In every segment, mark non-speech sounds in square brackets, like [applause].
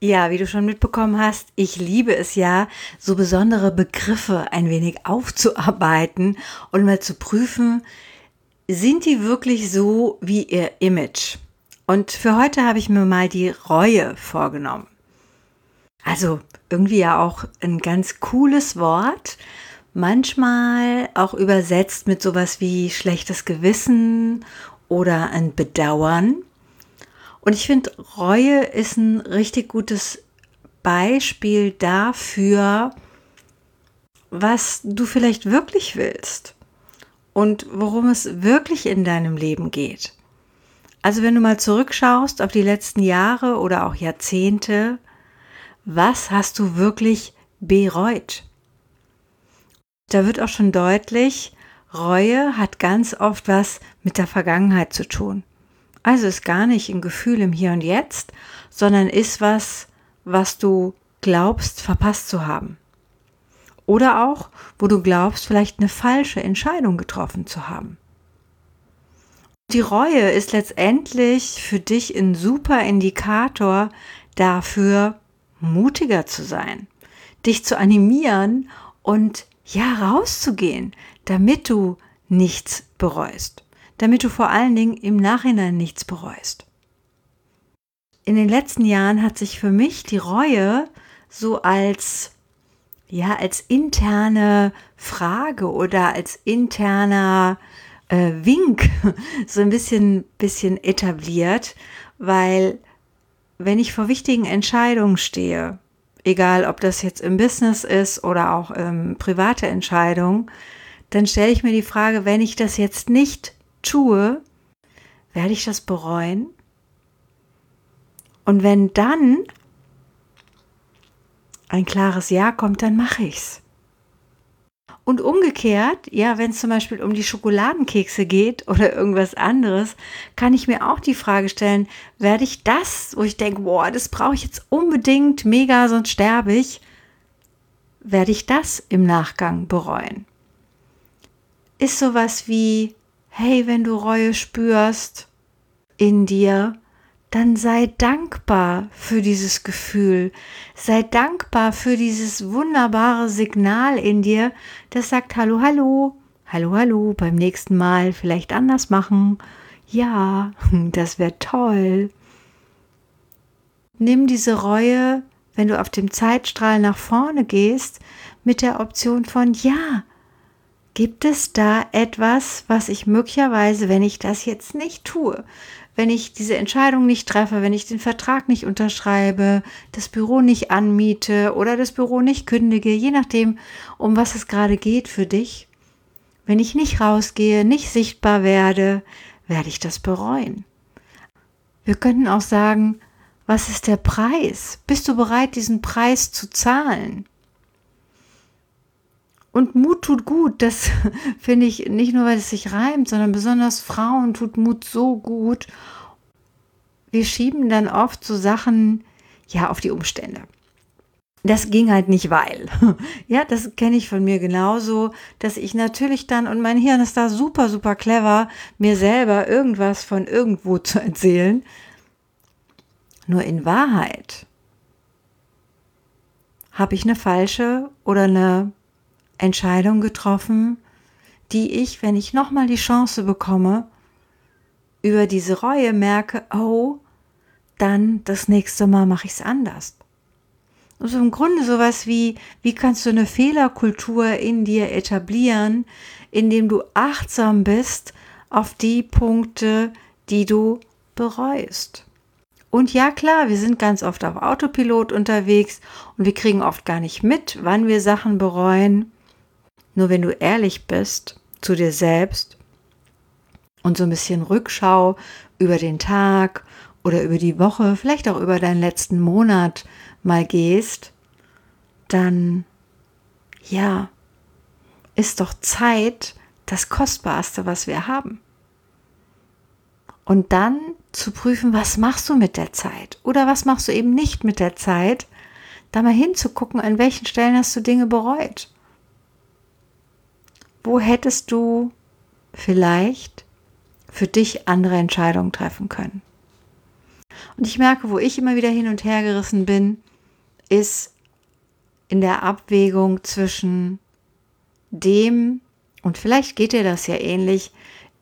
Ja, wie du schon mitbekommen hast, ich liebe es ja, so besondere Begriffe ein wenig aufzuarbeiten und mal zu prüfen, sind die wirklich so wie ihr Image? Und für heute habe ich mir mal die Reue vorgenommen. Also irgendwie ja auch ein ganz cooles Wort, manchmal auch übersetzt mit sowas wie schlechtes Gewissen oder ein Bedauern. Und ich finde, Reue ist ein richtig gutes Beispiel dafür, was du vielleicht wirklich willst und worum es wirklich in deinem Leben geht. Also wenn du mal zurückschaust auf die letzten Jahre oder auch Jahrzehnte, was hast du wirklich bereut? Da wird auch schon deutlich, Reue hat ganz oft was mit der Vergangenheit zu tun. Also ist gar nicht ein Gefühl im Hier und Jetzt, sondern ist was, was du glaubst verpasst zu haben. Oder auch, wo du glaubst, vielleicht eine falsche Entscheidung getroffen zu haben. Die Reue ist letztendlich für dich ein super Indikator dafür, mutiger zu sein, dich zu animieren und ja, rauszugehen, damit du nichts bereust damit du vor allen Dingen im Nachhinein nichts bereust. In den letzten Jahren hat sich für mich die Reue so als ja als interne Frage oder als interner äh, Wink [laughs] so ein bisschen bisschen etabliert, weil wenn ich vor wichtigen Entscheidungen stehe, egal ob das jetzt im Business ist oder auch ähm, private Entscheidungen, dann stelle ich mir die Frage, wenn ich das jetzt nicht tue, werde ich das bereuen? Und wenn dann ein klares Ja kommt, dann mache ich's. Und umgekehrt, ja, wenn es zum Beispiel um die Schokoladenkekse geht [laughs] oder irgendwas anderes, kann ich mir auch die Frage stellen, werde ich das, wo ich denke, boah, das brauche ich jetzt unbedingt, mega, sonst sterbe ich, werde ich das im Nachgang bereuen? Ist sowas wie hey, wenn du Reue spürst in dir, dann sei dankbar für dieses Gefühl. Sei dankbar für dieses wunderbare Signal in dir, das sagt Hallo, hallo, hallo, hallo, beim nächsten Mal vielleicht anders machen. Ja, [laughs] das wäre toll. Nimm diese Reue, wenn du auf dem Zeitstrahl nach vorne gehst, mit der Option von Ja, Gibt es da etwas, was ich möglicherweise, wenn ich das jetzt nicht tue, wenn ich diese Entscheidung nicht treffe, wenn ich den Vertrag nicht unterschreibe, das Büro nicht anmiete oder das Büro nicht kündige, je nachdem, um was es gerade geht für dich, wenn ich nicht rausgehe, nicht sichtbar werde, werde ich das bereuen. Wir könnten auch sagen, was ist der Preis? Bist du bereit, diesen Preis zu zahlen? Und Mut tut gut, das [laughs] finde ich nicht nur, weil es sich reimt, sondern besonders Frauen tut Mut so gut. Wir schieben dann oft so Sachen, ja, auf die Umstände. Das ging halt nicht, weil. [laughs] Ja, das kenne ich von mir genauso, dass ich natürlich dann, und mein Hirn ist da super, super clever, mir selber irgendwas von irgendwo [laughs] zu erzählen. Nur in Wahrheit habe ich eine falsche oder eine Entscheidung getroffen, die ich, wenn ich nochmal die Chance bekomme, über diese Reue merke, oh, dann das nächste Mal mache ich es anders. Also im Grunde sowas wie, wie kannst du eine Fehlerkultur in dir etablieren, indem du achtsam bist auf die Punkte, die du bereust. Und ja, klar, wir sind ganz oft auf Autopilot unterwegs und wir kriegen oft gar nicht mit, wann wir Sachen bereuen. Nur wenn du ehrlich bist zu dir selbst und so ein bisschen Rückschau über den Tag oder über die Woche, vielleicht auch über deinen letzten Monat mal gehst, dann ja, ist doch Zeit das Kostbarste, was wir haben. Und dann zu prüfen, was machst du mit der Zeit oder was machst du eben nicht mit der Zeit, da mal hinzugucken, an welchen Stellen hast du Dinge bereut. Wo hättest du vielleicht für dich andere Entscheidungen treffen können? Und ich merke, wo ich immer wieder hin und her gerissen bin, ist in der Abwägung zwischen dem, und vielleicht geht dir das ja ähnlich,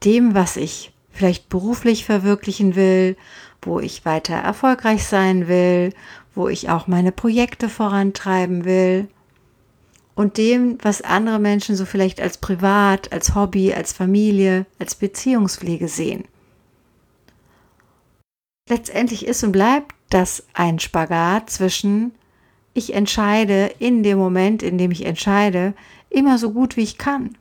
dem, was ich vielleicht beruflich verwirklichen will, wo ich weiter erfolgreich sein will, wo ich auch meine Projekte vorantreiben will und dem, was andere Menschen so vielleicht als Privat, als Hobby, als Familie, als Beziehungspflege sehen. Letztendlich ist und bleibt das ein Spagat zwischen ich entscheide in dem Moment, in dem ich entscheide, immer so gut wie ich kann.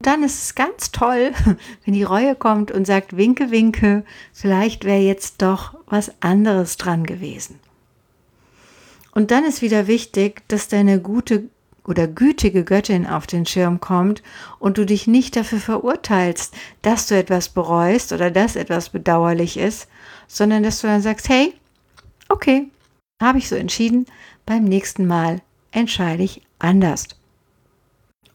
Dann ist es ganz toll, [laughs] wenn die Reue kommt und sagt, winke, winke, vielleicht wäre jetzt doch was anderes dran gewesen. Und dann ist wieder wichtig, dass deine gute oder gütige Göttin auf den Schirm kommt und du dich nicht dafür verurteilst, dass du etwas bereust oder dass etwas bedauerlich ist, sondern dass du dann sagst, hey, okay, habe ich so entschieden, beim nächsten Mal entscheide ich anders.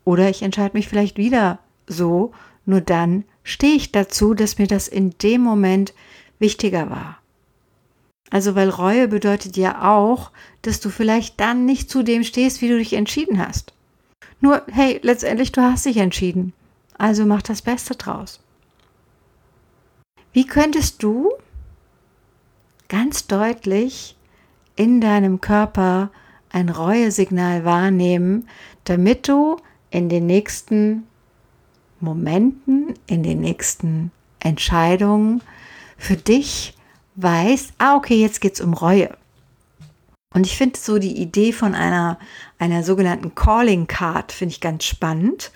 Oder ich entscheide mich vielleicht wieder so, nur dann stehe ich dazu, dass mir das in dem Moment wichtiger war. Also weil Reue bedeutet ja auch, dass du vielleicht dann nicht zu dem stehst, wie du dich entschieden hast. Nur, hey, letztendlich du hast dich entschieden. Also mach das Beste draus. Wie könntest du ganz deutlich in deinem Körper ein Reuesignal wahrnehmen, damit du in den nächsten Momenten, in den nächsten Entscheidungen für dich weißt, ah, okay, jetzt geht es um Reue. Und ich finde so die Idee von einer, einer sogenannten Calling Card, finde ich ganz spannend.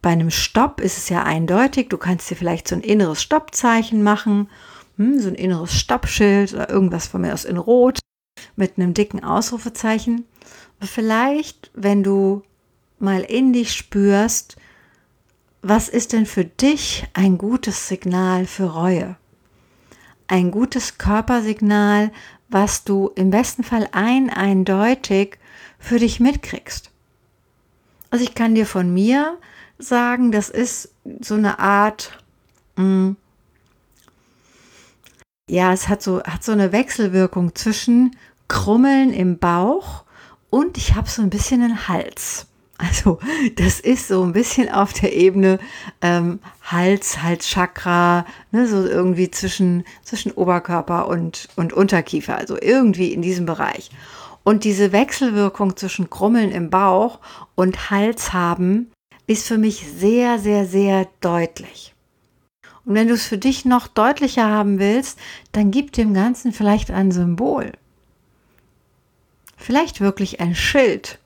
Bei einem Stopp ist es ja eindeutig, du kannst dir vielleicht so ein inneres Stoppzeichen machen hm, so ein inneres Stoppschild oder irgendwas von mir aus in Rot mit einem dicken Ausrufezeichen. Aber vielleicht, wenn du mal in dich spürst, was ist denn für dich ein gutes Signal für Reue? Ein gutes Körpersignal, was du im besten Fall ein eindeutig für dich mitkriegst. Also ich kann dir von mir sagen, das ist so eine Art mh, hm, ja, es hat so, hat so eine Wechselwirkung zwischen Krummeln im Bauch und ich habe so ein bisschen einen Hals. Also das ist so ein bisschen auf der Ebene ähm, Hals, Halschakra, ne, so irgendwie zwischen, zwischen Oberkörper und, und Unterkiefer, also irgendwie in diesem Bereich. Und diese Wechselwirkung zwischen Krummeln im Bauch und Hals haben ist für mich sehr, sehr, sehr deutlich. Und wenn du es für dich noch deutlicher haben willst, dann gib dem Ganzen vielleicht ein Symbol. Vielleicht wirklich ein Schild,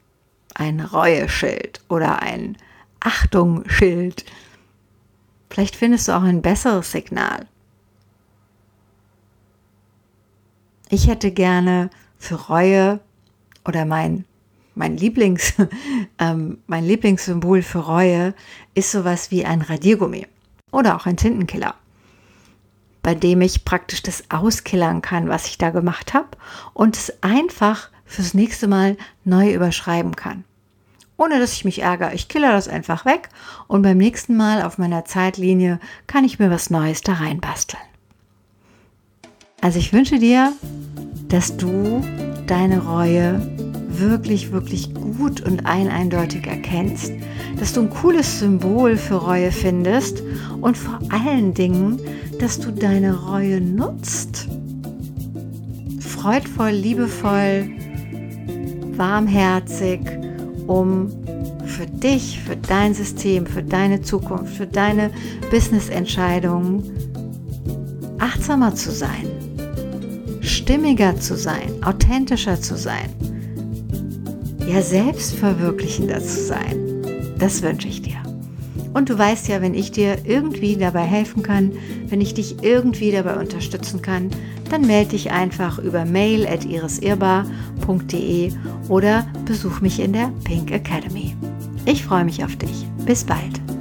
ein Reueschild oder ein Achtungsschild. Vielleicht findest du auch ein besseres Signal. Ich hätte gerne für Reue oder mein, mein, Lieblings, [laughs] ähm, mein Lieblingssymbol für Reue ist sowas wie ein Radiergummi oder auch ein Tintenkiller, bei dem ich praktisch das auskillern kann, was ich da gemacht habe und es einfach fürs nächste Mal neu überschreiben kann. Ohne dass ich mich ärgere. Ich killer das einfach weg und beim nächsten Mal auf meiner Zeitlinie kann ich mir was Neues da reinbasteln. Also ich wünsche dir, dass du deine Reue wirklich, wirklich gut und eindeutig erkennst, dass du ein cooles Symbol für Reue findest und vor allen Dingen, dass du deine Reue nutzt. Freudvoll, liebevoll, warmherzig, um für dich, für dein System, für deine Zukunft, für deine Business-Entscheidungen achtsamer zu sein, stimmiger zu sein, authentischer zu sein ja selbstverwirklichender zu sein. Das wünsche ich dir. Und du weißt ja, wenn ich dir irgendwie dabei helfen kann, wenn ich dich irgendwie dabei unterstützen kann, dann melde dich einfach über mail at irisirbar.de oder besuch mich in der Pink Academy. Ich freue mich auf dich. Bis bald.